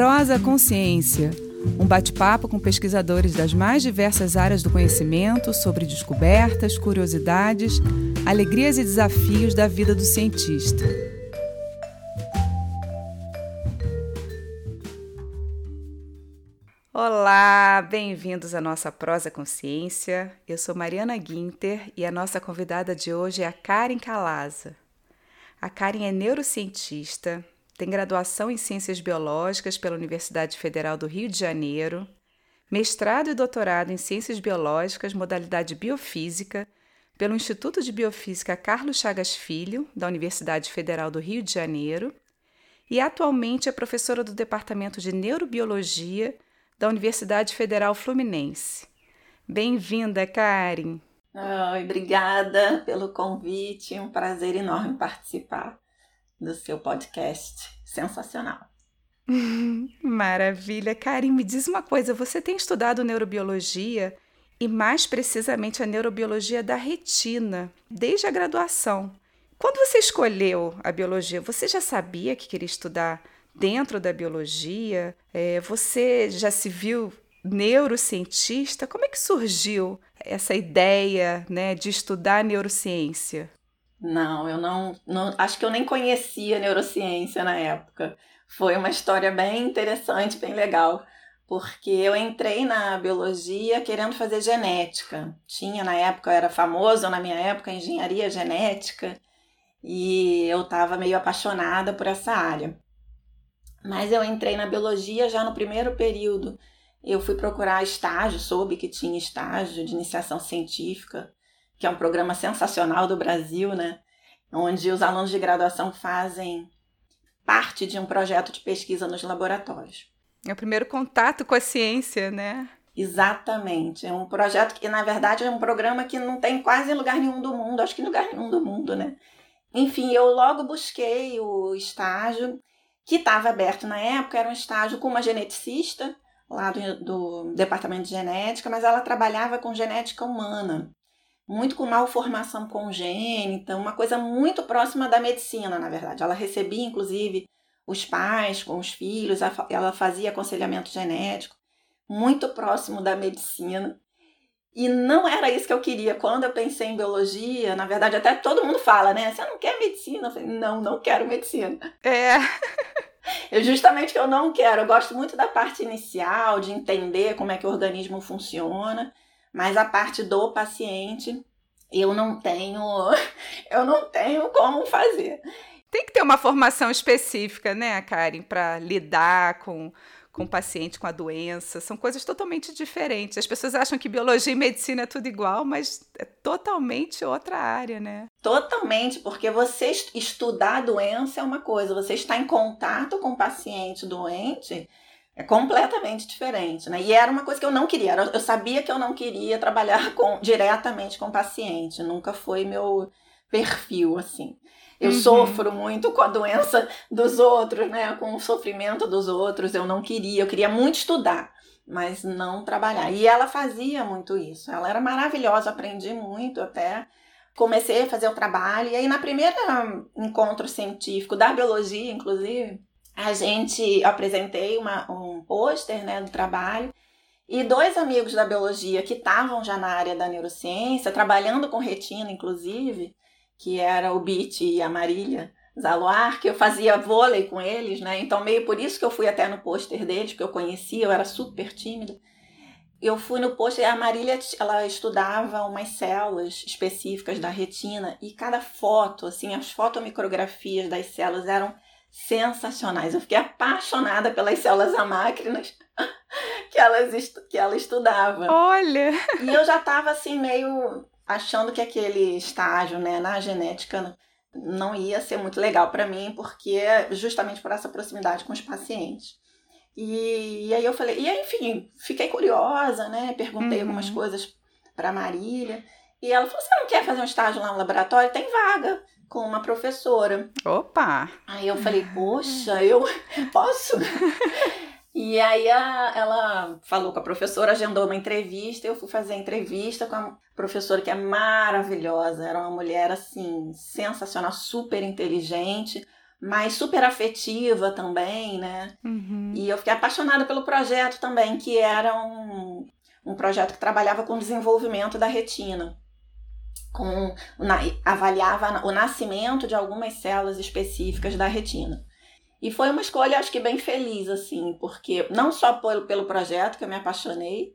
Prosa Consciência, um bate-papo com pesquisadores das mais diversas áreas do conhecimento sobre descobertas, curiosidades, alegrias e desafios da vida do cientista. Olá, bem-vindos à nossa Prosa Consciência. Eu sou Mariana Guinter e a nossa convidada de hoje é a Karen Calaza. A Karen é neurocientista, tem graduação em Ciências Biológicas pela Universidade Federal do Rio de Janeiro, mestrado e doutorado em Ciências Biológicas, modalidade Biofísica, pelo Instituto de Biofísica Carlos Chagas Filho, da Universidade Federal do Rio de Janeiro, e atualmente é professora do Departamento de Neurobiologia da Universidade Federal Fluminense. Bem-vinda, Karen! Oi, obrigada pelo convite, um prazer enorme participar do seu podcast. Sensacional. Maravilha. Karen, me diz uma coisa: você tem estudado neurobiologia e, mais precisamente, a neurobiologia da retina desde a graduação. Quando você escolheu a biologia, você já sabia que queria estudar dentro da biologia? É, você já se viu neurocientista? Como é que surgiu essa ideia né, de estudar neurociência? Não, eu não, não. Acho que eu nem conhecia neurociência na época. Foi uma história bem interessante, bem legal, porque eu entrei na biologia querendo fazer genética. Tinha na época, era famoso na minha época, engenharia genética, e eu estava meio apaixonada por essa área. Mas eu entrei na biologia já no primeiro período. Eu fui procurar estágio, soube que tinha estágio de iniciação científica que é um programa sensacional do Brasil, né? Onde os alunos de graduação fazem parte de um projeto de pesquisa nos laboratórios. É o primeiro contato com a ciência, né? Exatamente. É um projeto que, na verdade, é um programa que não tem quase em lugar nenhum do mundo, acho que em lugar nenhum do mundo, né? Enfim, eu logo busquei o estágio que estava aberto na época, era um estágio com uma geneticista lá do, do departamento de genética, mas ela trabalhava com genética humana muito com malformação congênita, uma coisa muito próxima da medicina, na verdade. Ela recebia, inclusive, os pais com os filhos, ela fazia aconselhamento genético, muito próximo da medicina. E não era isso que eu queria. Quando eu pensei em biologia, na verdade, até todo mundo fala, né? Você não quer medicina? Eu falei, não, não quero medicina. É. Eu, justamente que eu não quero. Eu gosto muito da parte inicial, de entender como é que o organismo funciona. Mas a parte do paciente, eu não tenho, eu não tenho como fazer. Tem que ter uma formação específica, né, Karen, para lidar com com o paciente com a doença, são coisas totalmente diferentes. As pessoas acham que biologia e medicina é tudo igual, mas é totalmente outra área, né? Totalmente, porque você estudar a doença é uma coisa, você está em contato com o paciente doente é completamente diferente, né? E era uma coisa que eu não queria. Eu sabia que eu não queria trabalhar com, diretamente com o paciente. Nunca foi meu perfil, assim. Eu uhum. sofro muito com a doença dos outros, né? Com o sofrimento dos outros. Eu não queria. Eu queria muito estudar, mas não trabalhar. E ela fazia muito isso. Ela era maravilhosa. Aprendi muito até. Comecei a fazer o trabalho. E aí, na primeira encontro científico da biologia, inclusive, a gente apresentei uma, um pôster né, do trabalho e dois amigos da biologia que estavam já na área da neurociência, trabalhando com retina, inclusive, que era o Bit e a Marília Zaluar, que eu fazia vôlei com eles, né? Então, meio por isso que eu fui até no pôster deles, porque eu conhecia, eu era super tímida. Eu fui no pôster a Marília, ela estudava umas células específicas da retina e cada foto, assim, as fotomicrografias das células eram sensacionais. Eu fiquei apaixonada pelas células amácrinas que, elas que ela estudava. Olha! E eu já estava assim, meio achando que aquele estágio né, na genética não ia ser muito legal para mim, porque justamente por essa proximidade com os pacientes. E, e, aí eu falei, e aí, enfim, fiquei curiosa, né? Perguntei uhum. algumas coisas para Marília. E ela falou: Você não quer fazer um estágio lá no laboratório? Tem vaga com uma professora. Opa! Aí eu falei, poxa, eu posso? e aí a, ela falou com a professora, agendou uma entrevista, eu fui fazer a entrevista com a professora que é maravilhosa, era uma mulher assim, sensacional, super inteligente, mas super afetiva também, né? Uhum. E eu fiquei apaixonada pelo projeto também, que era um, um projeto que trabalhava com o desenvolvimento da retina. Com, avaliava o nascimento de algumas células específicas da retina. E foi uma escolha, acho que bem feliz, assim, porque não só pelo, pelo projeto que eu me apaixonei,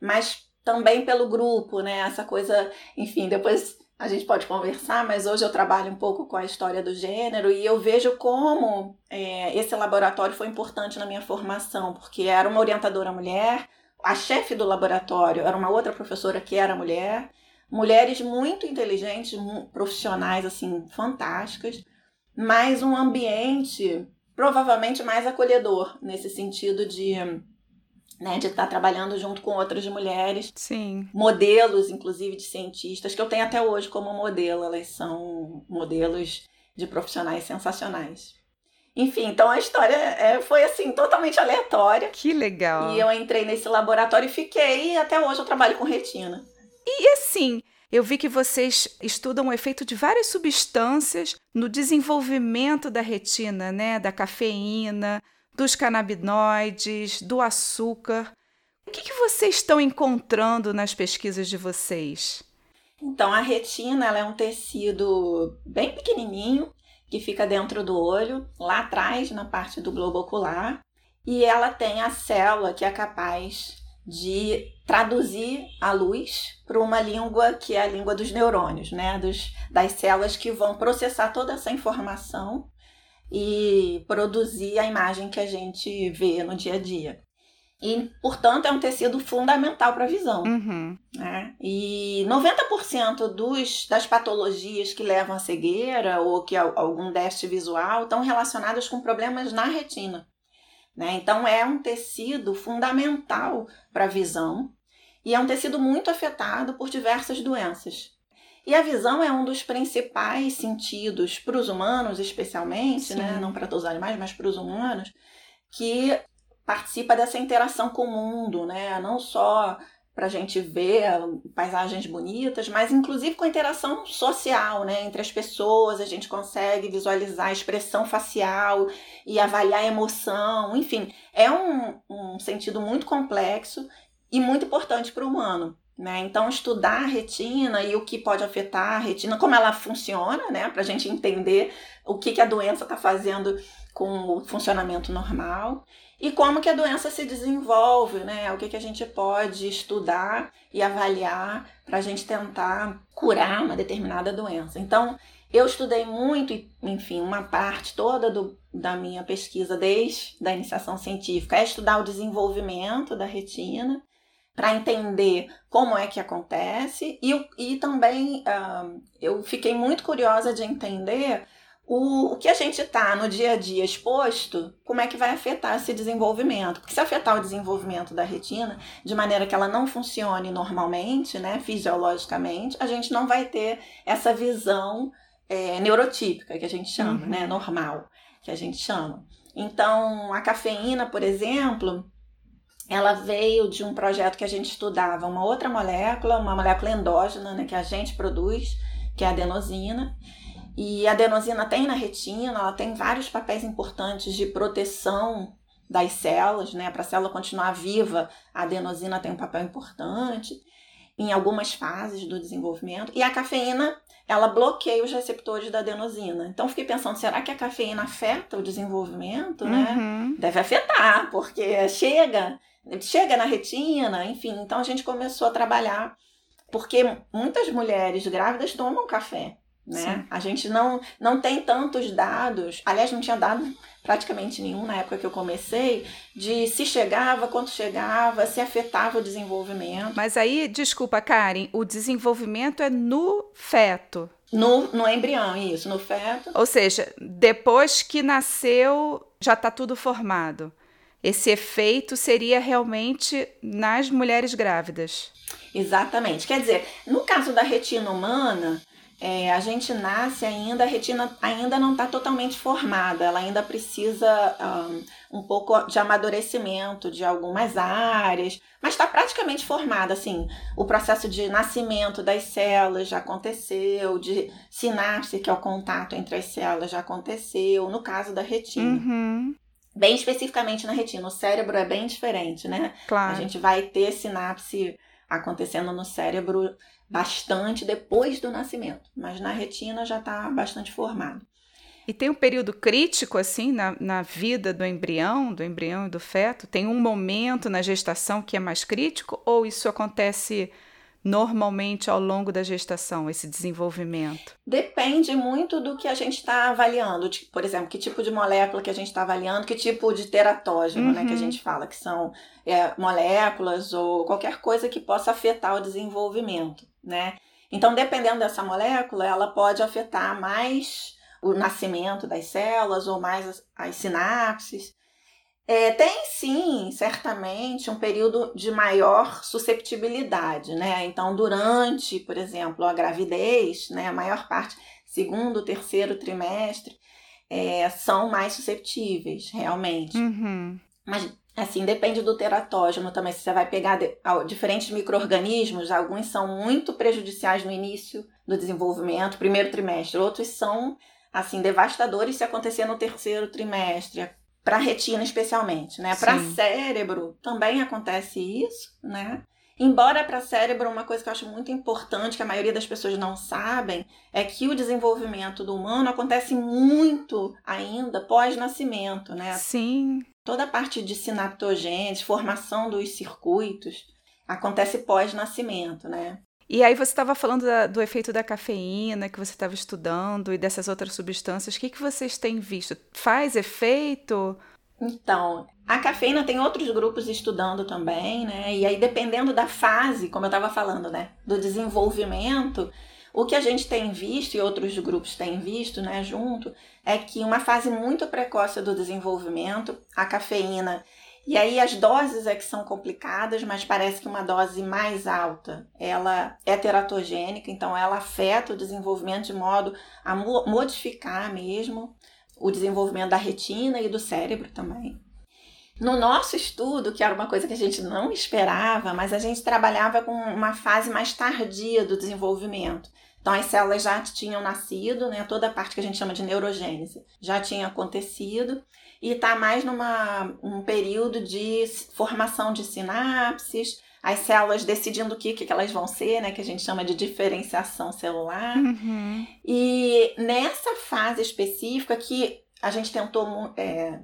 mas também pelo grupo, né? Essa coisa, enfim, depois a gente pode conversar, mas hoje eu trabalho um pouco com a história do gênero e eu vejo como é, esse laboratório foi importante na minha formação, porque era uma orientadora mulher, a chefe do laboratório era uma outra professora que era mulher, mulheres muito inteligentes, profissionais assim fantásticas, mas um ambiente provavelmente mais acolhedor nesse sentido de né, de estar trabalhando junto com outras mulheres. Sim. Modelos, inclusive, de cientistas, que eu tenho até hoje como modelo. Elas são modelos de profissionais sensacionais. Enfim, então a história é, foi assim, totalmente aleatória. Que legal. E eu entrei nesse laboratório e fiquei, e até hoje eu trabalho com retina. E assim, eu vi que vocês estudam o efeito de várias substâncias no desenvolvimento da retina, né? Da cafeína, dos canabinoides, do açúcar. O que, que vocês estão encontrando nas pesquisas de vocês? Então, a retina ela é um tecido bem pequenininho que fica dentro do olho, lá atrás, na parte do globo ocular, e ela tem a célula que é capaz de traduzir a luz para uma língua que é a língua dos neurônios, né? Dos, das células que vão processar toda essa informação e produzir a imagem que a gente vê no dia a dia. E, portanto, é um tecido fundamental para a visão. Uhum. Né? E 90% dos, das patologias que levam à cegueira ou que algum déficit visual estão relacionadas com problemas na retina. Né? Então, é um tecido fundamental para a visão e é um tecido muito afetado por diversas doenças. E a visão é um dos principais sentidos para os humanos, especialmente, né? não para todos os animais, mas para os humanos, que participa dessa interação com o mundo, né? não só para a gente ver paisagens bonitas, mas inclusive com a interação social né? entre as pessoas, a gente consegue visualizar a expressão facial e avaliar a emoção, enfim, é um, um sentido muito complexo e muito importante para o humano. Né? Então, estudar a retina e o que pode afetar a retina, como ela funciona, né? para a gente entender o que, que a doença está fazendo com o funcionamento normal e como que a doença se desenvolve, né? O que, que a gente pode estudar e avaliar para a gente tentar curar uma determinada doença. Então, eu estudei muito, enfim, uma parte toda do, da minha pesquisa desde a iniciação científica é estudar o desenvolvimento da retina para entender como é que acontece e, e também uh, eu fiquei muito curiosa de entender o, o que a gente está no dia a dia exposto, como é que vai afetar esse desenvolvimento. Porque se afetar o desenvolvimento da retina de maneira que ela não funcione normalmente, né, fisiologicamente, a gente não vai ter essa visão é, neurotípica que a gente chama, uhum. né, normal, que a gente chama. Então, a cafeína, por exemplo, ela veio de um projeto que a gente estudava uma outra molécula, uma molécula endógena, né, que a gente produz, que é a adenosina. E a adenosina tem na retina, ela tem vários papéis importantes de proteção das células, né? Para a célula continuar viva, a adenosina tem um papel importante em algumas fases do desenvolvimento. E a cafeína, ela bloqueia os receptores da adenosina. Então, fiquei pensando, será que a cafeína afeta o desenvolvimento, né? Uhum. Deve afetar, porque chega chega na retina, enfim. Então a gente começou a trabalhar, porque muitas mulheres grávidas tomam café. Né? A gente não, não tem tantos dados, aliás, não tinha dado praticamente nenhum na época que eu comecei, de se chegava, quanto chegava, se afetava o desenvolvimento. Mas aí, desculpa, Karen, o desenvolvimento é no feto. No, no embrião, isso, no feto. Ou seja, depois que nasceu, já está tudo formado esse efeito seria realmente nas mulheres grávidas. Exatamente. Quer dizer, no caso da retina humana, é, a gente nasce ainda, a retina ainda não está totalmente formada, ela ainda precisa um, um, pouco de amadurecimento de algumas áreas, mas está praticamente formada. Assim, o processo de nascimento das células já aconteceu, de sinapse, que é o contato entre as células, já aconteceu, no caso da retina. Uhum. Bem especificamente na retina, o cérebro é bem diferente, né? Claro. A gente vai ter sinapse acontecendo no cérebro bastante depois do nascimento, mas na retina já está bastante formado. E tem um período crítico, assim, na, na vida do embrião, do embrião e do feto? Tem um momento na gestação que é mais crítico ou isso acontece normalmente ao longo da gestação, esse desenvolvimento? Depende muito do que a gente está avaliando. De, por exemplo, que tipo de molécula que a gente está avaliando, que tipo de teratógeno uhum. né, que a uhum. gente fala, que são é, moléculas ou qualquer coisa que possa afetar o desenvolvimento, né? Então, dependendo dessa molécula, ela pode afetar mais o nascimento das células ou mais as, as sinapses. É, tem sim, certamente, um período de maior susceptibilidade, né? Então, durante, por exemplo, a gravidez, né, a maior parte, segundo, terceiro trimestre, é, são mais susceptíveis, realmente. Uhum. Mas, assim, depende do teratógeno também. Se você vai pegar de, diferentes micro-organismos, alguns são muito prejudiciais no início do desenvolvimento, primeiro trimestre, outros são, assim, devastadores se acontecer no terceiro trimestre para retina especialmente, né? Para cérebro também acontece isso, né? Embora para cérebro uma coisa que eu acho muito importante que a maioria das pessoas não sabem é que o desenvolvimento do humano acontece muito ainda pós-nascimento, né? Sim. Toda a parte de sinaptogênese, formação dos circuitos acontece pós-nascimento, né? E aí você estava falando da, do efeito da cafeína que você estava estudando e dessas outras substâncias. O que, que vocês têm visto? Faz efeito? Então, a cafeína tem outros grupos estudando também, né? E aí, dependendo da fase, como eu estava falando, né? Do desenvolvimento, o que a gente tem visto e outros grupos têm visto, né, junto, é que uma fase muito precoce do desenvolvimento, a cafeína e aí as doses é que são complicadas, mas parece que uma dose mais alta, ela é teratogênica, então ela afeta o desenvolvimento de modo a modificar mesmo o desenvolvimento da retina e do cérebro também. No nosso estudo, que era uma coisa que a gente não esperava, mas a gente trabalhava com uma fase mais tardia do desenvolvimento. Então as células já tinham nascido, né? Toda a parte que a gente chama de neurogênese já tinha acontecido e está mais numa um período de formação de sinapses, as células decidindo o que, que elas vão ser, né, que a gente chama de diferenciação celular. Uhum. E nessa fase específica que a gente tentou é,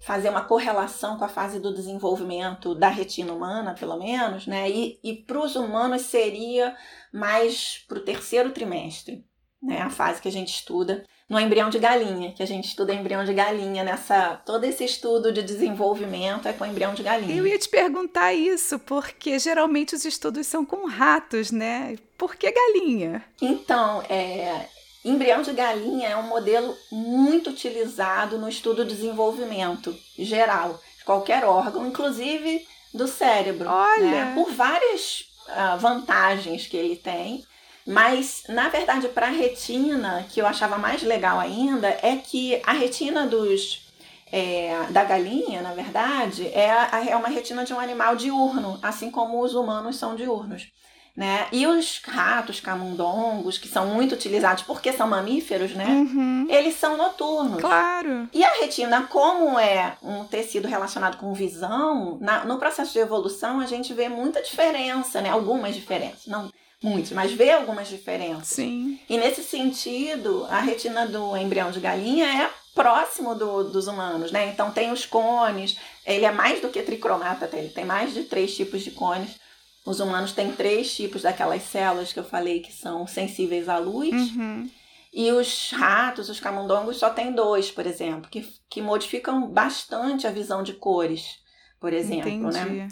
fazer uma correlação com a fase do desenvolvimento da retina humana, pelo menos, né? E, e para os humanos seria mais para o terceiro trimestre, né? A fase que a gente estuda no embrião de galinha, que a gente estuda embrião de galinha nessa todo esse estudo de desenvolvimento é com embrião de galinha. Eu ia te perguntar isso, porque geralmente os estudos são com ratos, né? Por que galinha? Então, é, embrião de galinha é um modelo muito utilizado no estudo de desenvolvimento geral, de qualquer órgão, inclusive do cérebro, Olha. Né? por várias uh, vantagens que ele tem. Mas, na verdade, para a retina, que eu achava mais legal ainda, é que a retina dos é, da galinha, na verdade, é, a, é uma retina de um animal diurno, assim como os humanos são diurnos. Né? E os ratos camundongos, que são muito utilizados porque são mamíferos, né? Uhum. Eles são noturnos. Claro. E a retina, como é um tecido relacionado com visão, na, no processo de evolução a gente vê muita diferença, né? Algumas diferenças. Não, muitos, mas vê algumas diferenças. Sim. E nesse sentido, a retina do embrião de galinha é próximo do, dos humanos, né? Então tem os cones, ele é mais do que tricromata, ele tem mais de três tipos de cones. Os humanos têm três tipos daquelas células que eu falei que são sensíveis à luz. Uhum. E os ratos, os camundongos, só tem dois, por exemplo, que, que modificam bastante a visão de cores, por exemplo, né? Entendi. né?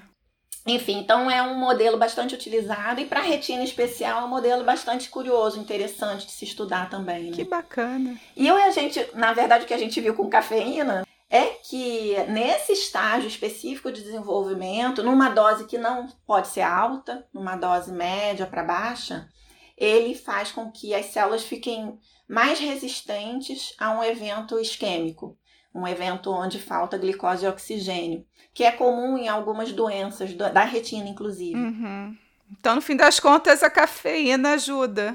Enfim, então é um modelo bastante utilizado e para retina especial é um modelo bastante curioso, interessante de se estudar também. Né? Que bacana. E eu a gente, na verdade, o que a gente viu com cafeína é que nesse estágio específico de desenvolvimento, numa dose que não pode ser alta, numa dose média para baixa, ele faz com que as células fiquem mais resistentes a um evento isquêmico, um evento onde falta glicose e oxigênio, que é comum em algumas doenças, da retina, inclusive. Uhum. Então, no fim das contas, a cafeína ajuda.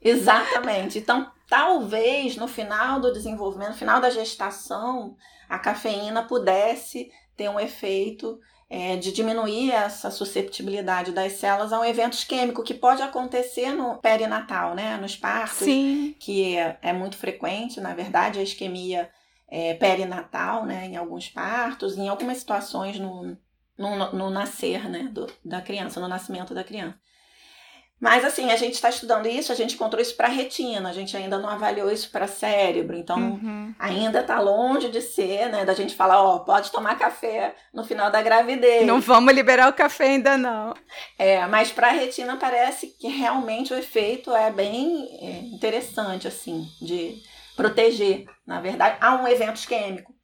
Exatamente. Então, talvez no final do desenvolvimento, no final da gestação, a cafeína pudesse ter um efeito é, de diminuir essa susceptibilidade das células a um evento isquêmico que pode acontecer no perinatal, né? Nos partos, Sim. que é, é muito frequente, na verdade, a isquemia é, perinatal, né? Em alguns partos, em algumas situações no, no, no nascer, né? Do, da criança, no nascimento da criança. Mas assim, a gente está estudando isso, a gente encontrou isso para retina, a gente ainda não avaliou isso para cérebro, então uhum. ainda está longe de ser, né, da gente falar, ó, pode tomar café no final da gravidez. Não vamos liberar o café ainda não. É, mas para retina parece que realmente o efeito é bem é, interessante, assim, de proteger, na verdade, há um evento isquêmico.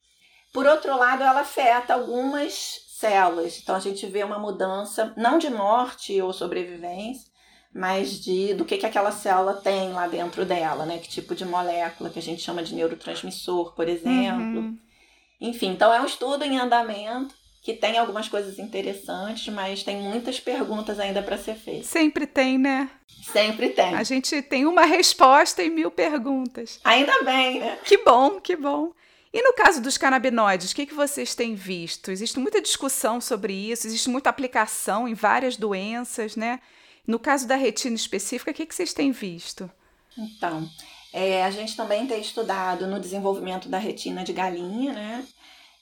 Por outro lado, ela afeta algumas células, então a gente vê uma mudança, não de morte ou sobrevivência, mas de do que, que aquela célula tem lá dentro dela, né? Que tipo de molécula que a gente chama de neurotransmissor, por exemplo. Uhum. Enfim, então é um estudo em andamento que tem algumas coisas interessantes, mas tem muitas perguntas ainda para ser feitas. Sempre tem, né? Sempre tem. A gente tem uma resposta e mil perguntas. Ainda bem, né? Que bom, que bom. E no caso dos canabinoides, o que, que vocês têm visto? Existe muita discussão sobre isso, existe muita aplicação em várias doenças, né? No caso da retina específica, o que, que vocês têm visto? Então, é, a gente também tem estudado no desenvolvimento da retina de galinha, né?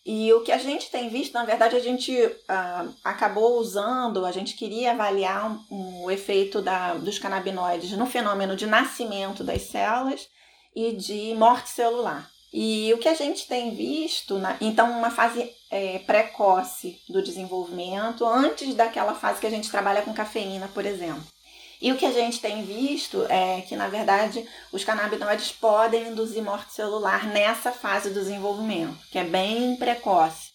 E o que a gente tem visto, na verdade, a gente uh, acabou usando, a gente queria avaliar um, um, o efeito da, dos canabinoides no fenômeno de nascimento das células e de morte celular. E o que a gente tem visto, na, então, uma fase é, precoce do desenvolvimento, antes daquela fase que a gente trabalha com cafeína, por exemplo. E o que a gente tem visto é que, na verdade, os canabinoides podem induzir morte celular nessa fase do desenvolvimento, que é bem precoce.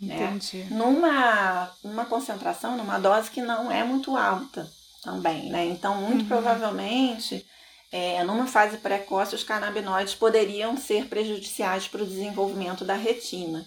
Né? Entendi. Né? Numa, numa concentração, numa dose que não é muito alta também, né? Então, muito uhum. provavelmente é, numa fase precoce, os canabinoides poderiam ser prejudiciais para o desenvolvimento da retina.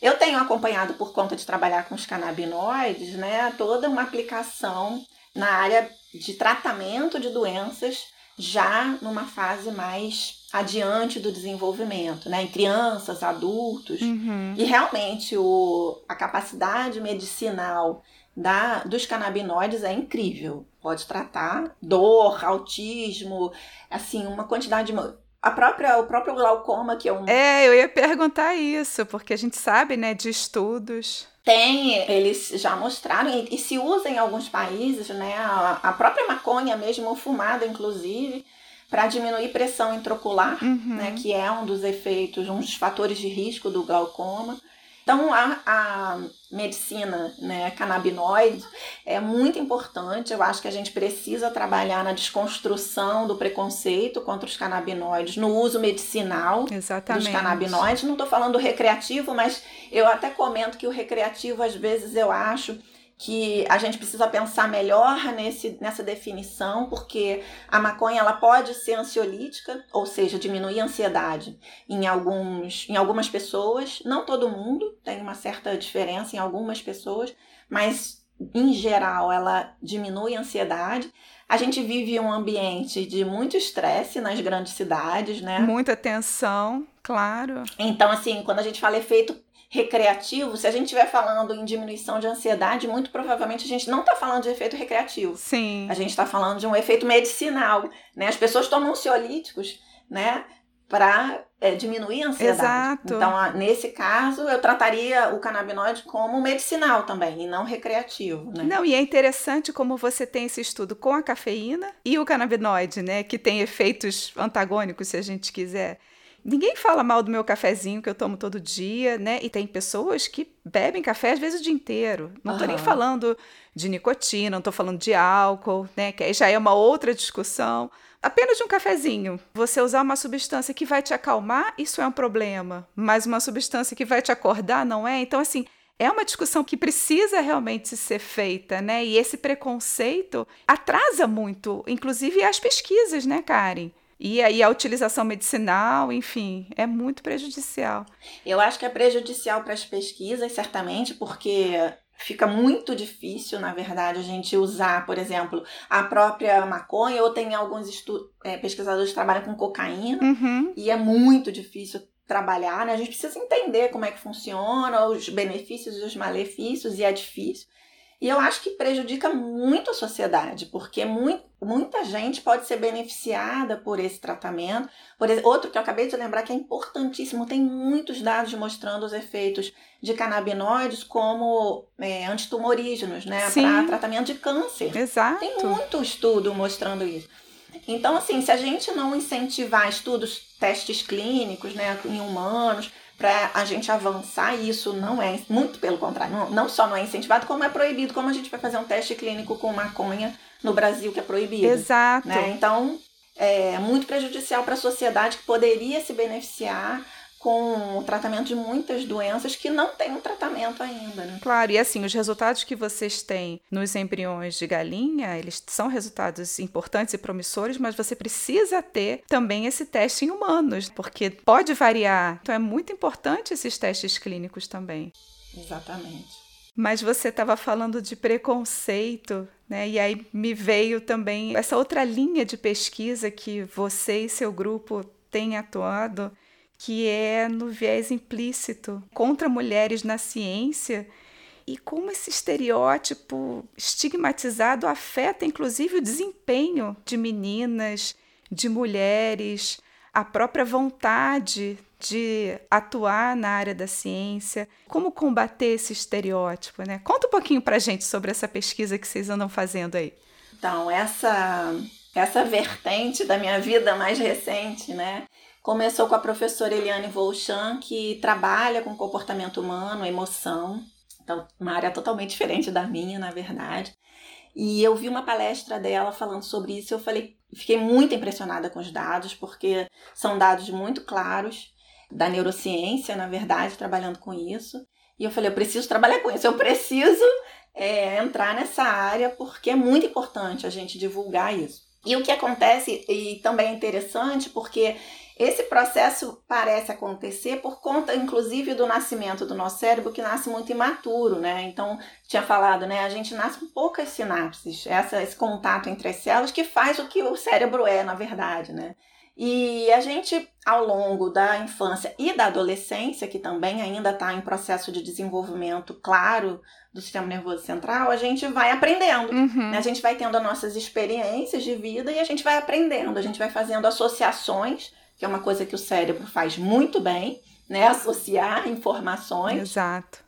Eu tenho acompanhado, por conta de trabalhar com os canabinoides, né, toda uma aplicação na área de tratamento de doenças já numa fase mais adiante do desenvolvimento, né, em crianças, adultos. Uhum. E realmente o, a capacidade medicinal da, dos canabinoides é incrível. Pode tratar dor, autismo, assim, uma quantidade de a própria, o próprio glaucoma, que é um. É, eu ia perguntar isso, porque a gente sabe, né, de estudos. Tem, eles já mostraram, e, e se usa em alguns países, né, a, a própria maconha mesmo, fumada inclusive, para diminuir pressão intraocular, uhum. né, que é um dos efeitos, um dos fatores de risco do glaucoma. Então, a, a medicina né, canabinoide é muito importante. Eu acho que a gente precisa trabalhar na desconstrução do preconceito contra os canabinoides, no uso medicinal Exatamente. dos canabinoides. Não estou falando do recreativo, mas eu até comento que o recreativo, às vezes, eu acho que a gente precisa pensar melhor nesse, nessa definição, porque a maconha ela pode ser ansiolítica, ou seja, diminuir a ansiedade em, alguns, em algumas pessoas, não todo mundo, tem uma certa diferença em algumas pessoas, mas em geral ela diminui a ansiedade. A gente vive um ambiente de muito estresse nas grandes cidades, né? Muita tensão, claro. Então, assim, quando a gente fala efeito recreativo, se a gente estiver falando em diminuição de ansiedade, muito provavelmente a gente não está falando de efeito recreativo. Sim. A gente está falando de um efeito medicinal, né? As pessoas tomam ansiolíticos, né? Para é, diminuir a ansiedade. Exato. Então, nesse caso, eu trataria o canabinoide como medicinal também, e não recreativo, né? Não, e é interessante como você tem esse estudo com a cafeína e o canabinoide, né? Que tem efeitos antagônicos, se a gente quiser. Ninguém fala mal do meu cafezinho que eu tomo todo dia, né? E tem pessoas que bebem café às vezes o dia inteiro. Não estou nem falando de nicotina, não estou falando de álcool, né? Que aí já é uma outra discussão. Apenas de um cafezinho. Você usar uma substância que vai te acalmar, isso é um problema. Mas uma substância que vai te acordar, não é? Então, assim, é uma discussão que precisa realmente ser feita, né? E esse preconceito atrasa muito, inclusive as pesquisas, né, Karen? E aí a utilização medicinal, enfim, é muito prejudicial. Eu acho que é prejudicial para as pesquisas, certamente, porque fica muito difícil, na verdade, a gente usar, por exemplo, a própria maconha, ou tem alguns é, pesquisadores que trabalham com cocaína, uhum. e é muito difícil trabalhar, né? A gente precisa entender como é que funciona, os benefícios e os malefícios, e é difícil. E eu acho que prejudica muito a sociedade, porque muito, muita gente pode ser beneficiada por esse tratamento. Por outro que eu acabei de lembrar que é importantíssimo, tem muitos dados mostrando os efeitos de canabinoides como é, antitumorígenos, né? Para tratamento de câncer. Exato. Tem muito estudo mostrando isso. Então, assim, se a gente não incentivar estudos, testes clínicos, né, em humanos, para a gente avançar, isso não é, muito pelo contrário, não, não só não é incentivado, como é proibido, como a gente vai fazer um teste clínico com maconha no Brasil, que é proibido. Exato. Né? Então, é muito prejudicial para a sociedade que poderia se beneficiar com o tratamento de muitas doenças que não tem um tratamento ainda, né? Claro, e assim, os resultados que vocês têm nos embriões de galinha, eles são resultados importantes e promissores, mas você precisa ter também esse teste em humanos, porque pode variar. Então é muito importante esses testes clínicos também. Exatamente. Mas você estava falando de preconceito, né? E aí me veio também essa outra linha de pesquisa que você e seu grupo têm atuado, que é no viés implícito contra mulheres na ciência e como esse estereótipo estigmatizado afeta inclusive o desempenho de meninas, de mulheres, a própria vontade de atuar na área da ciência. Como combater esse estereótipo, né? Conta um pouquinho pra gente sobre essa pesquisa que vocês andam fazendo aí. Então, essa essa vertente da minha vida mais recente, né? Começou com a professora Eliane Volchan, que trabalha com comportamento humano, emoção. Então, uma área totalmente diferente da minha, na verdade. E eu vi uma palestra dela falando sobre isso. Eu falei, fiquei muito impressionada com os dados, porque são dados muito claros da neurociência, na verdade, trabalhando com isso. E eu falei, eu preciso trabalhar com isso, eu preciso é, entrar nessa área, porque é muito importante a gente divulgar isso. E o que acontece, e também é interessante, porque esse processo parece acontecer por conta, inclusive, do nascimento do nosso cérebro, que nasce muito imaturo, né? Então, tinha falado, né? A gente nasce com poucas sinapses, essa, esse contato entre as células que faz o que o cérebro é, na verdade, né? E a gente, ao longo da infância e da adolescência, que também ainda está em processo de desenvolvimento claro do sistema nervoso central, a gente vai aprendendo. Uhum. Né? A gente vai tendo as nossas experiências de vida e a gente vai aprendendo, a gente vai fazendo associações que é uma coisa que o cérebro faz muito bem, né? Associar informações. Exato.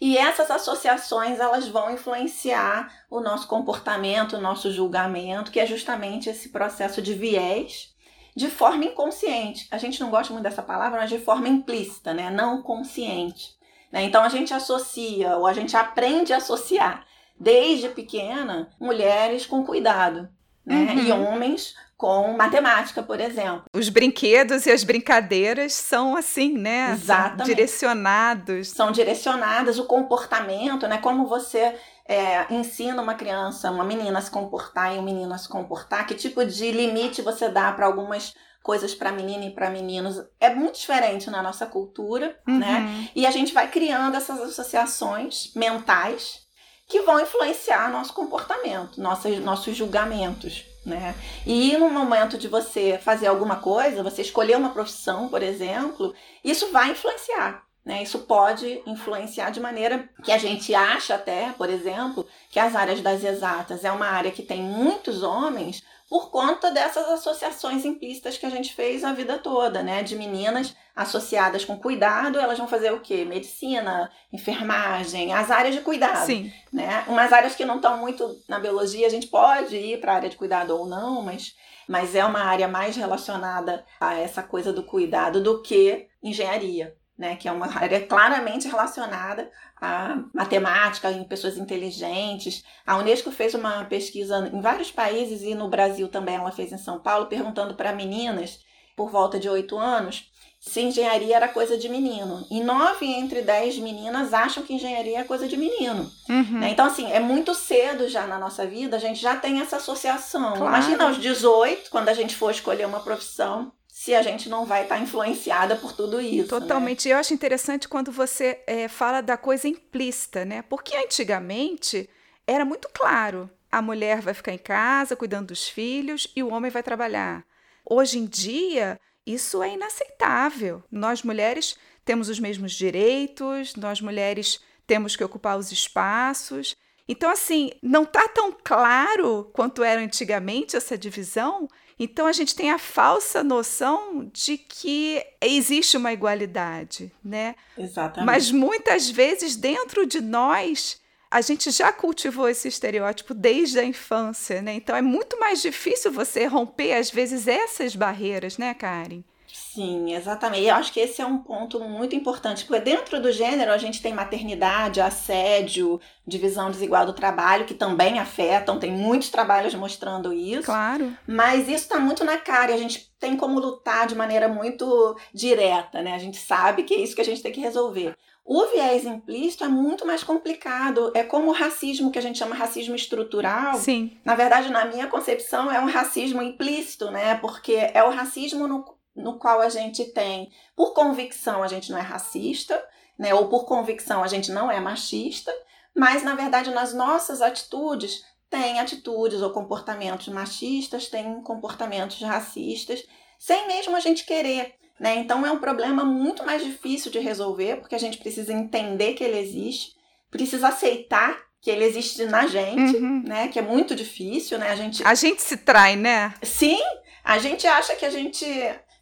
E essas associações elas vão influenciar o nosso comportamento, o nosso julgamento, que é justamente esse processo de viés de forma inconsciente. A gente não gosta muito dessa palavra, mas de forma implícita, né? Não consciente. Né? Então a gente associa, ou a gente aprende a associar desde pequena mulheres com cuidado. Né? Uhum. E homens com matemática, por exemplo. Os brinquedos e as brincadeiras são assim, né? Exatamente. São direcionados. São direcionadas, o comportamento, né? Como você é, ensina uma criança, uma menina a se comportar e um menino a se comportar, que tipo de limite você dá para algumas coisas para menina e para meninos é muito diferente na nossa cultura, uhum. né? E a gente vai criando essas associações mentais que vão influenciar nosso comportamento, nossos, nossos julgamentos. Né? E no momento de você fazer alguma coisa, você escolher uma profissão, por exemplo, isso vai influenciar. Né? Isso pode influenciar de maneira que a gente acha até, por exemplo, que as áreas das exatas é uma área que tem muitos homens por conta dessas associações implícitas que a gente fez a vida toda, né? De meninas associadas com cuidado, elas vão fazer o quê? Medicina, enfermagem, as áreas de cuidado. Sim. Né? Umas áreas que não estão muito na biologia, a gente pode ir para a área de cuidado ou não, mas, mas é uma área mais relacionada a essa coisa do cuidado do que engenharia. Né, que é uma área claramente relacionada à matemática, em pessoas inteligentes. A Unesco fez uma pesquisa em vários países e no Brasil também ela fez em São Paulo, perguntando para meninas por volta de 8 anos, se engenharia era coisa de menino. E nove entre dez meninas acham que engenharia é coisa de menino. Uhum. Né? Então, assim, é muito cedo já na nossa vida, a gente já tem essa associação. Claro. Imagina aos 18, quando a gente for escolher uma profissão, se a gente não vai estar tá influenciada por tudo isso. Né? Totalmente. Né? Eu acho interessante quando você é, fala da coisa implícita, né? Porque antigamente era muito claro. A mulher vai ficar em casa cuidando dos filhos e o homem vai trabalhar. Hoje em dia, isso é inaceitável. Nós mulheres temos os mesmos direitos, nós mulheres temos que ocupar os espaços. Então, assim, não está tão claro quanto era antigamente essa divisão. Então, a gente tem a falsa noção de que existe uma igualdade, né? Exatamente. Mas muitas vezes, dentro de nós, a gente já cultivou esse estereótipo desde a infância, né? Então é muito mais difícil você romper, às vezes, essas barreiras, né, Karen? Sim, exatamente. E eu acho que esse é um ponto muito importante, porque dentro do gênero a gente tem maternidade, assédio, divisão desigual do trabalho, que também afetam, tem muitos trabalhos mostrando isso. Claro. Mas isso está muito na cara e a gente tem como lutar de maneira muito direta, né? A gente sabe que é isso que a gente tem que resolver. O viés implícito é muito mais complicado. É como o racismo, que a gente chama racismo estrutural. Sim. Na verdade, na minha concepção, é um racismo implícito, né? Porque é o racismo no, no qual a gente tem, por convicção, a gente não é racista, né? Ou por convicção, a gente não é machista. Mas, na verdade, nas nossas atitudes, tem atitudes ou comportamentos machistas, tem comportamentos racistas, sem mesmo a gente querer. Né? Então é um problema muito mais difícil de resolver, porque a gente precisa entender que ele existe, precisa aceitar que ele existe na gente, uhum. né? Que é muito difícil, né? A gente A gente se trai, né? Sim, a gente acha que a gente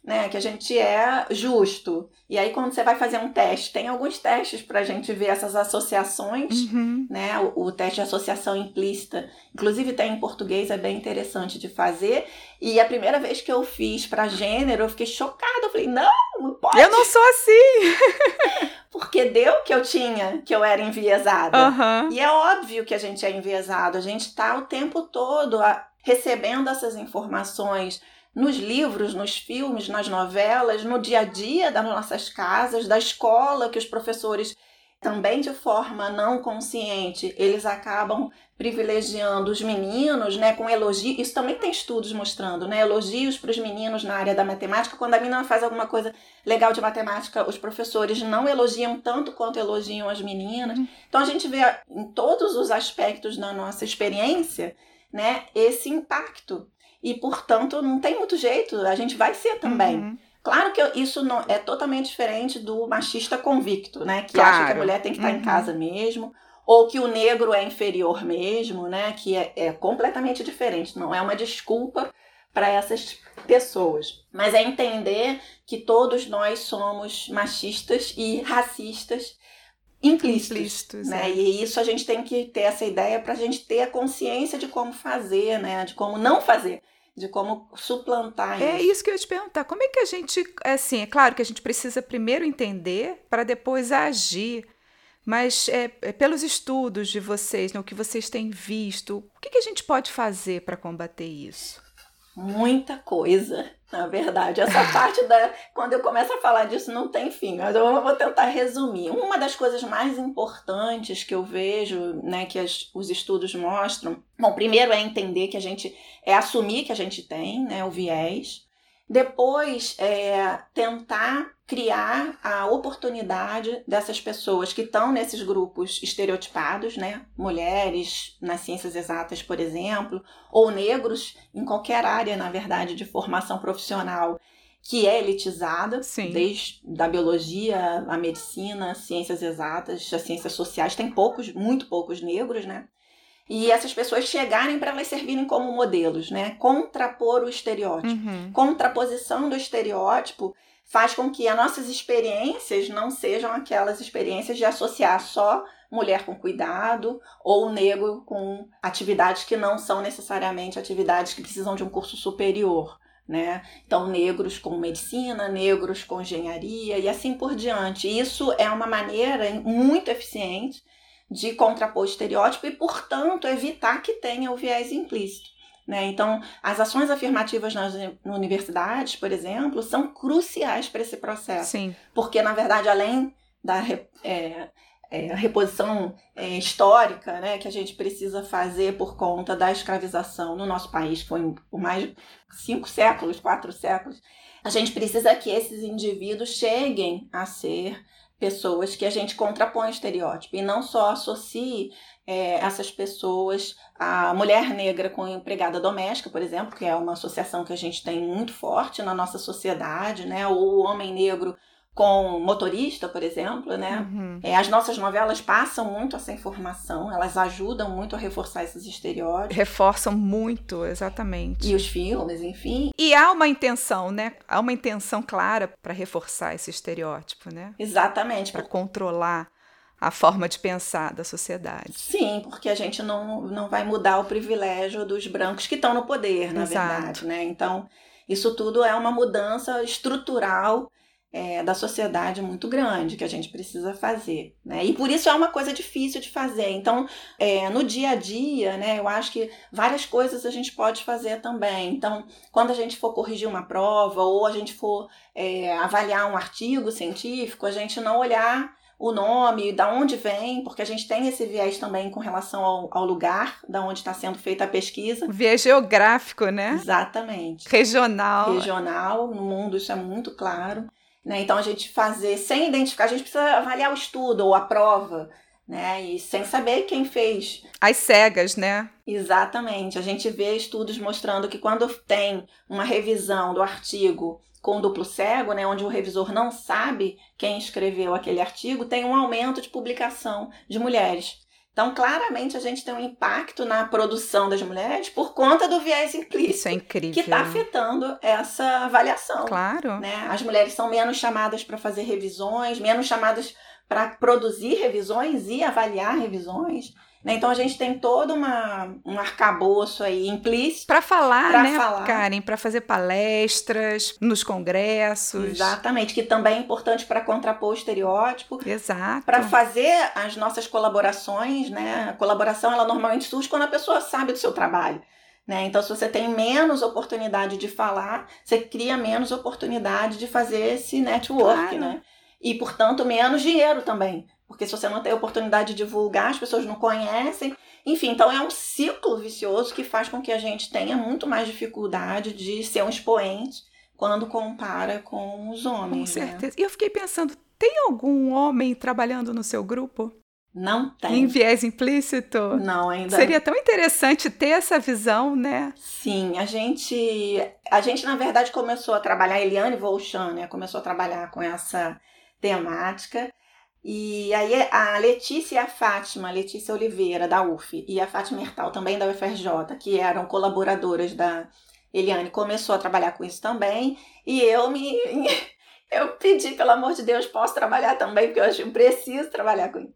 né? Que a gente é justo. E aí, quando você vai fazer um teste, tem alguns testes para a gente ver essas associações, uhum. né? O, o, teste de associação implícita, inclusive tem em português, é bem interessante de fazer. E a primeira vez que eu fiz para gênero, eu fiquei chocada. Eu falei, não, não pode. Eu não sou assim. Porque deu que eu tinha, que eu era enviesada. Uhum. E é óbvio que a gente é enviesado. A gente está o tempo todo recebendo essas informações nos livros, nos filmes, nas novelas, no dia a dia das nossas casas, da escola, que os professores também de forma não consciente, eles acabam privilegiando os meninos, né, com elogios. Isso também tem estudos mostrando, né, elogios para os meninos na área da matemática. Quando a menina faz alguma coisa legal de matemática, os professores não elogiam tanto quanto elogiam as meninas. Então a gente vê em todos os aspectos da nossa experiência, né, esse impacto e, portanto, não tem muito jeito, a gente vai ser também. Uhum. Claro que isso não é totalmente diferente do machista convicto, né? Que claro. acha que a mulher tem que estar uhum. em casa mesmo, ou que o negro é inferior mesmo, né? Que é, é completamente diferente, não é uma desculpa para essas pessoas. Mas é entender que todos nós somos machistas e racistas implícitos, implícitos né? É. E isso a gente tem que ter essa ideia para a gente ter a consciência de como fazer, né? De como não fazer de como suplantar é isso. É isso que eu ia te perguntar. Como é que a gente, assim, é claro que a gente precisa primeiro entender para depois agir. Mas é, é, pelos estudos de vocês, no né, que vocês têm visto, o que, que a gente pode fazer para combater isso? Muita coisa. Na verdade, essa parte da. Quando eu começo a falar disso, não tem fim, mas eu vou tentar resumir. Uma das coisas mais importantes que eu vejo, né, que as, os estudos mostram, bom, primeiro é entender que a gente. é assumir que a gente tem, né, o viés. Depois, é tentar criar a oportunidade dessas pessoas que estão nesses grupos estereotipados, né? Mulheres nas ciências exatas, por exemplo, ou negros em qualquer área, na verdade, de formação profissional que é elitizada, Sim. desde da biologia, a medicina, ciências exatas, as ciências sociais, tem poucos, muito poucos negros, né? e essas pessoas chegarem para elas servirem como modelos, né? Contrapor o estereótipo. Uhum. Contraposição do estereótipo faz com que as nossas experiências não sejam aquelas experiências de associar só mulher com cuidado ou negro com atividades que não são necessariamente atividades que precisam de um curso superior. Né? Então, negros com medicina, negros com engenharia e assim por diante. Isso é uma maneira muito eficiente de contrapor estereótipo e, portanto, evitar que tenha o viés implícito. Né? Então, as ações afirmativas nas universidades, por exemplo, são cruciais para esse processo. Sim. Porque, na verdade, além da é, é, reposição é, histórica né, que a gente precisa fazer por conta da escravização no nosso país, que foi por mais de cinco séculos, quatro séculos, a gente precisa que esses indivíduos cheguem a ser pessoas que a gente contrapõe o estereótipo e não só associe é, essas pessoas a mulher negra com empregada doméstica, por exemplo, que é uma associação que a gente tem muito forte na nossa sociedade, né? Ou o homem negro com motorista, por exemplo, né? Uhum. É, as nossas novelas passam muito essa informação, elas ajudam muito a reforçar esses estereótipos. Reforçam muito, exatamente. E os filmes, enfim. E há uma intenção, né? Há uma intenção clara para reforçar esse estereótipo, né? Exatamente. Para controlar a forma de pensar da sociedade. Sim, porque a gente não, não vai mudar o privilégio dos brancos que estão no poder, na Exato. verdade, né? Então, isso tudo é uma mudança estrutural é, da sociedade muito grande que a gente precisa fazer, né? E por isso é uma coisa difícil de fazer. Então, é, no dia a dia, né? Eu acho que várias coisas a gente pode fazer também. Então, quando a gente for corrigir uma prova ou a gente for é, avaliar um artigo científico, a gente não olhar o nome, da onde vem, porque a gente tem esse viés também com relação ao, ao lugar da onde está sendo feita a pesquisa. Viés geográfico, né? Exatamente. Regional. Regional, no mundo isso é muito claro. Né? Então a gente fazer sem identificar, a gente precisa avaliar o estudo ou a prova, né? E sem saber quem fez. As cegas, né? Exatamente. A gente vê estudos mostrando que quando tem uma revisão do artigo com duplo cego, né, onde o revisor não sabe quem escreveu aquele artigo, tem um aumento de publicação de mulheres. Então, claramente, a gente tem um impacto na produção das mulheres por conta do viés implícito. Isso é incrível. Que está afetando essa avaliação. Claro. Né? As mulheres são menos chamadas para fazer revisões, menos chamadas para produzir revisões e avaliar revisões. Né? Então a gente tem todo uma, um arcabouço aí implícito. Para falar, pra né, falar. Karen? Para fazer palestras nos congressos. Exatamente, que também é importante para contrapor o estereótipo. Exato. Para fazer as nossas colaborações, né? A colaboração, ela normalmente surge quando a pessoa sabe do seu trabalho. Né? Então, se você tem menos oportunidade de falar, você cria menos oportunidade de fazer esse network, claro. né? E, portanto, menos dinheiro também. Porque se você não tem oportunidade de divulgar, as pessoas não conhecem. Enfim, então é um ciclo vicioso que faz com que a gente tenha muito mais dificuldade de ser um expoente quando compara com os homens. Com né? certeza. Né? E eu fiquei pensando, tem algum homem trabalhando no seu grupo? Não tem. Em viés implícito? Não, ainda. Seria tão interessante ter essa visão, né? Sim, a gente, a gente na verdade começou a trabalhar, Eliane Volchan, né, começou a trabalhar com essa temática e aí a Letícia e a Fátima, Letícia Oliveira, da UF, e a Fátima Hertal, também da UFRJ, que eram colaboradoras da Eliane, começou a trabalhar com isso também. E eu me. Eu pedi, pelo amor de Deus, posso trabalhar também, porque eu acho que preciso trabalhar com isso.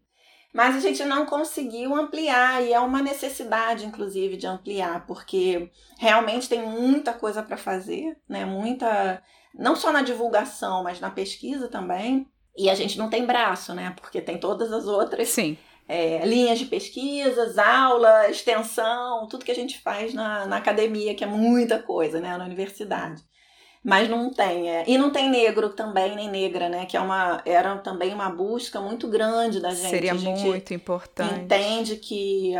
Mas a gente não conseguiu ampliar, e é uma necessidade, inclusive, de ampliar, porque realmente tem muita coisa para fazer, né? Muita. Não só na divulgação, mas na pesquisa também. E a gente não tem braço, né? Porque tem todas as outras Sim. É, linhas de pesquisas, aula, extensão, tudo que a gente faz na, na academia, que é muita coisa, né? Na universidade. Mas não tem. É. E não tem negro também, nem negra, né? Que é uma, era também uma busca muito grande da gente. Seria gente muito importante. Entende que,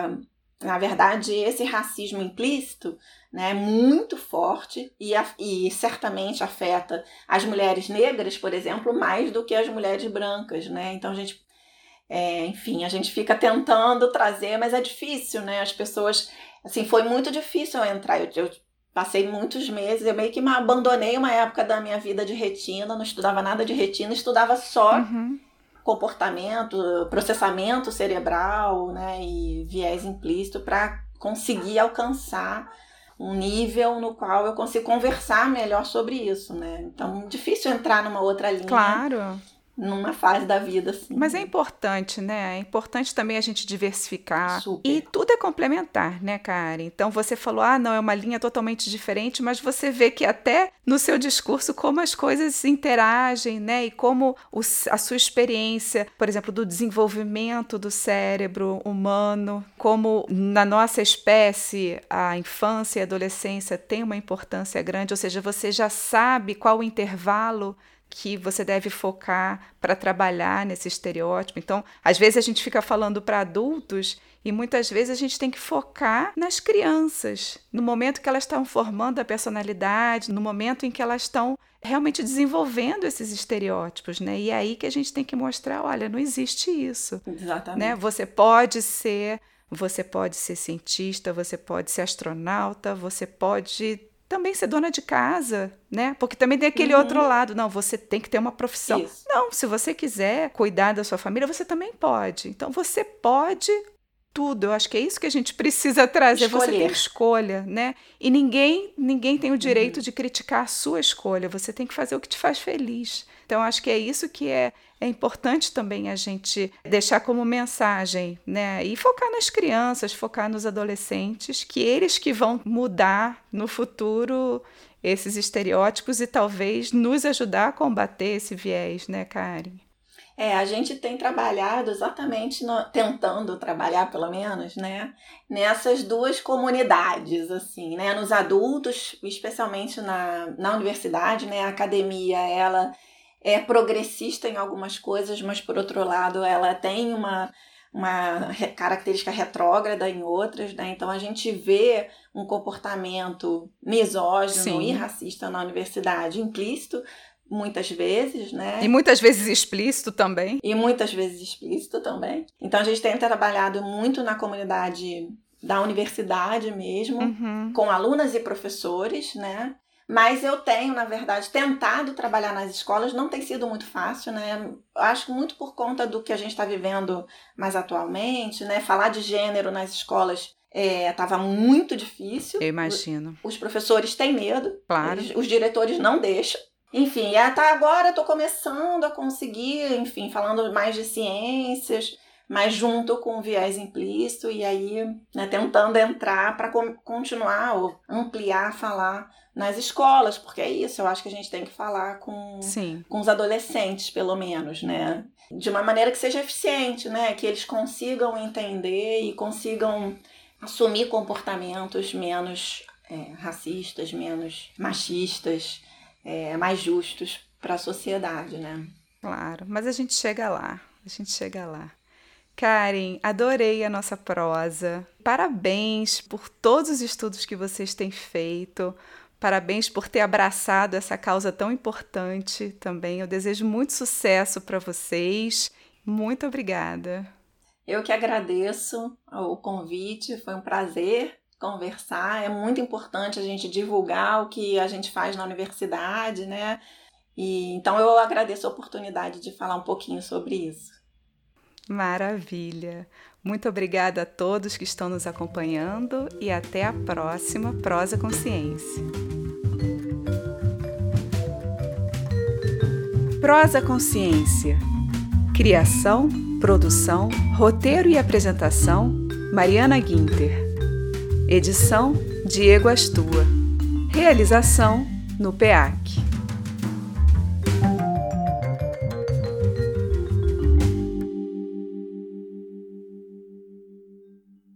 na verdade, esse racismo implícito né, muito forte e, e certamente afeta as mulheres negras, por exemplo, mais do que as mulheres brancas, né? Então a gente, é, enfim, a gente fica tentando trazer, mas é difícil, né? As pessoas, assim, foi muito difícil eu entrar. Eu, eu passei muitos meses, eu meio que abandonei uma época da minha vida de retina, não estudava nada de retina, estudava só uhum. Comportamento, processamento cerebral, né, e viés implícito para conseguir alcançar um nível no qual eu consigo conversar melhor sobre isso, né? Então, difícil entrar numa outra linha. Claro. Numa fase da vida assim. Mas é importante, né? É importante também a gente diversificar. Super. E tudo é complementar, né, Karen? Então você falou, ah, não, é uma linha totalmente diferente, mas você vê que até no seu discurso como as coisas interagem, né? E como o, a sua experiência, por exemplo, do desenvolvimento do cérebro humano, como na nossa espécie a infância e a adolescência tem uma importância grande, ou seja, você já sabe qual o intervalo que você deve focar para trabalhar nesse estereótipo. Então, às vezes a gente fica falando para adultos e muitas vezes a gente tem que focar nas crianças, no momento que elas estão formando a personalidade, no momento em que elas estão realmente desenvolvendo esses estereótipos, né? E é aí que a gente tem que mostrar, olha, não existe isso. Exatamente. Né? Você pode ser, você pode ser cientista, você pode ser astronauta, você pode também ser dona de casa, né? Porque também tem aquele uhum. outro lado. Não, você tem que ter uma profissão. Isso. Não, se você quiser cuidar da sua família, você também pode. Então você pode tudo. Eu acho que é isso que a gente precisa trazer. Escolher. Você tem escolha, né? E ninguém, ninguém tem o direito uhum. de criticar a sua escolha. Você tem que fazer o que te faz feliz. Então, acho que é isso que é, é importante também a gente deixar como mensagem, né? E focar nas crianças, focar nos adolescentes, que eles que vão mudar no futuro esses estereótipos e talvez nos ajudar a combater esse viés, né, Karen? É, a gente tem trabalhado exatamente, no, tentando trabalhar pelo menos, né, nessas duas comunidades, assim, né, nos adultos, especialmente na, na universidade, né, a academia, ela é progressista em algumas coisas, mas por outro lado ela tem uma, uma característica retrógrada em outras, né? Então a gente vê um comportamento misógino Sim. e racista na universidade implícito muitas vezes, né? E muitas vezes explícito também. E muitas vezes explícito também. Então a gente tem trabalhado muito na comunidade da universidade mesmo, uhum. com alunas e professores, né? Mas eu tenho, na verdade, tentado trabalhar nas escolas, não tem sido muito fácil, né? Acho que muito por conta do que a gente está vivendo mais atualmente, né? Falar de gênero nas escolas estava é, muito difícil. Eu imagino. Os professores têm medo, claro. Eles, os diretores não deixam. Enfim, até agora estou começando a conseguir, enfim, falando mais de ciências, mas junto com o viés implícito e aí né, tentando entrar para continuar ou ampliar, falar nas escolas, porque é isso, eu acho que a gente tem que falar com, Sim. com os adolescentes, pelo menos, né? De uma maneira que seja eficiente, né? Que eles consigam entender e consigam assumir comportamentos menos é, racistas, menos machistas, é, mais justos para a sociedade, né? Claro, mas a gente chega lá, a gente chega lá. Karen, adorei a nossa prosa. Parabéns por todos os estudos que vocês têm feito. Parabéns por ter abraçado essa causa tão importante também. Eu desejo muito sucesso para vocês. Muito obrigada. Eu que agradeço o convite, foi um prazer conversar. É muito importante a gente divulgar o que a gente faz na universidade, né? E então eu agradeço a oportunidade de falar um pouquinho sobre isso. Maravilha. Muito obrigada a todos que estão nos acompanhando e até a próxima Prosa Consciência. Prosa Consciência. Criação, produção, roteiro e apresentação: Mariana Guinter. Edição: Diego Astua. Realização: no PEAC.